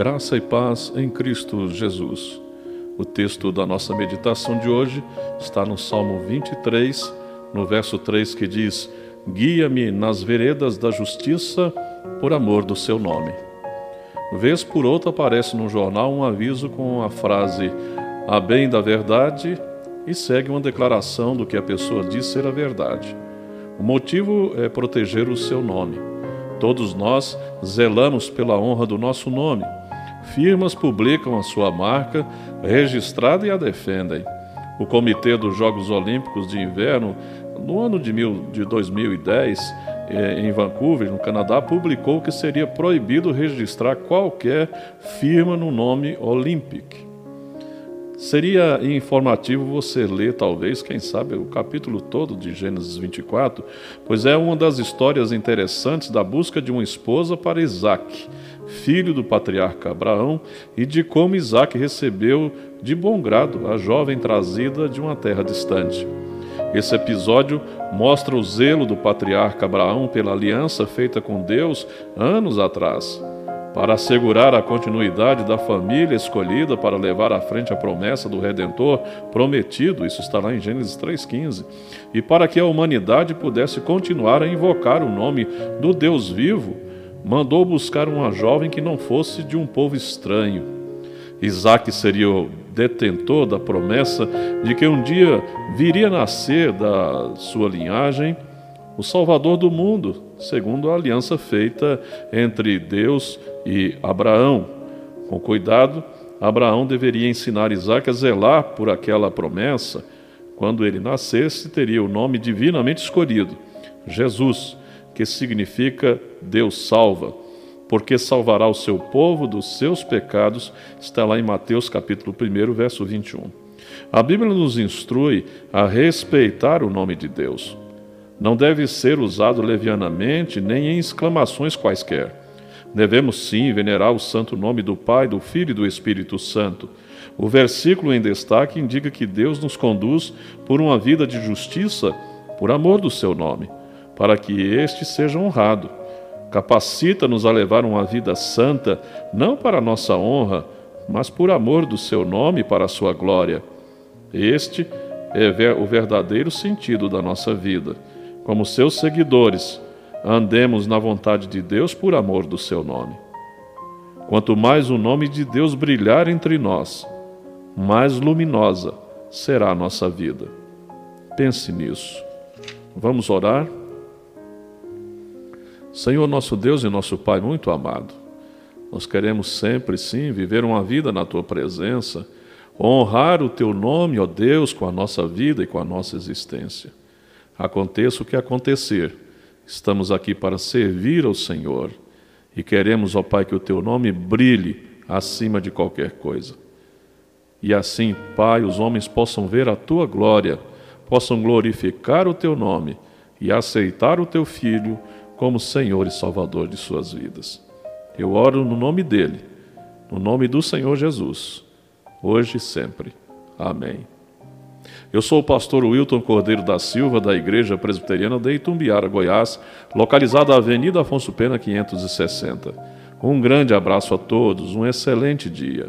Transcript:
Graça e paz em Cristo Jesus. O texto da nossa meditação de hoje está no Salmo 23, no verso 3, que diz: Guia-me nas veredas da justiça por amor do seu nome. Vez por outra aparece no jornal um aviso com a frase a bem da verdade e segue uma declaração do que a pessoa diz ser a verdade. O motivo é proteger o seu nome. Todos nós zelamos pela honra do nosso nome firmas publicam a sua marca registrada e a defendem. O Comitê dos Jogos Olímpicos de Inverno, no ano de, mil, de 2010, eh, em Vancouver, no Canadá, publicou que seria proibido registrar qualquer firma no nome Olympic. Seria informativo você ler, talvez, quem sabe, o capítulo todo de Gênesis 24, pois é uma das histórias interessantes da busca de uma esposa para Isaac, filho do patriarca Abraão, e de como Isaac recebeu de bom grado a jovem trazida de uma terra distante. Esse episódio mostra o zelo do patriarca Abraão pela aliança feita com Deus anos atrás para assegurar a continuidade da família escolhida para levar à frente a promessa do Redentor prometido, isso está lá em Gênesis 3,15, e para que a humanidade pudesse continuar a invocar o nome do Deus vivo, mandou buscar uma jovem que não fosse de um povo estranho. Isaac seria o detentor da promessa de que um dia viria nascer da sua linhagem o Salvador do mundo, segundo a aliança feita entre Deus e Abraão. Com cuidado, Abraão deveria ensinar Isaac a zelar por aquela promessa. Quando ele nascesse, teria o nome divinamente escolhido, Jesus, que significa Deus salva, porque salvará o seu povo dos seus pecados, está lá em Mateus capítulo 1, verso 21. A Bíblia nos instrui a respeitar o nome de Deus não deve ser usado levianamente nem em exclamações quaisquer. Devemos sim venerar o santo nome do Pai, do Filho e do Espírito Santo. O versículo em destaque indica que Deus nos conduz por uma vida de justiça por amor do seu nome, para que este seja honrado. Capacita-nos a levar uma vida santa, não para nossa honra, mas por amor do seu nome e para a sua glória. Este é o verdadeiro sentido da nossa vida como seus seguidores, andemos na vontade de Deus por amor do seu nome. Quanto mais o nome de Deus brilhar entre nós, mais luminosa será a nossa vida. Pense nisso. Vamos orar? Senhor nosso Deus e nosso Pai muito amado, nós queremos sempre, sim, viver uma vida na tua presença, honrar o teu nome, ó Deus, com a nossa vida e com a nossa existência. Aconteça o que acontecer, estamos aqui para servir ao Senhor e queremos, ó Pai, que o teu nome brilhe acima de qualquer coisa. E assim, Pai, os homens possam ver a tua glória, possam glorificar o teu nome e aceitar o teu Filho como Senhor e Salvador de suas vidas. Eu oro no nome dele, no nome do Senhor Jesus, hoje e sempre. Amém. Eu sou o pastor Wilton Cordeiro da Silva, da Igreja Presbiteriana de Itumbiara, Goiás, localizada na Avenida Afonso Pena 560. Um grande abraço a todos, um excelente dia.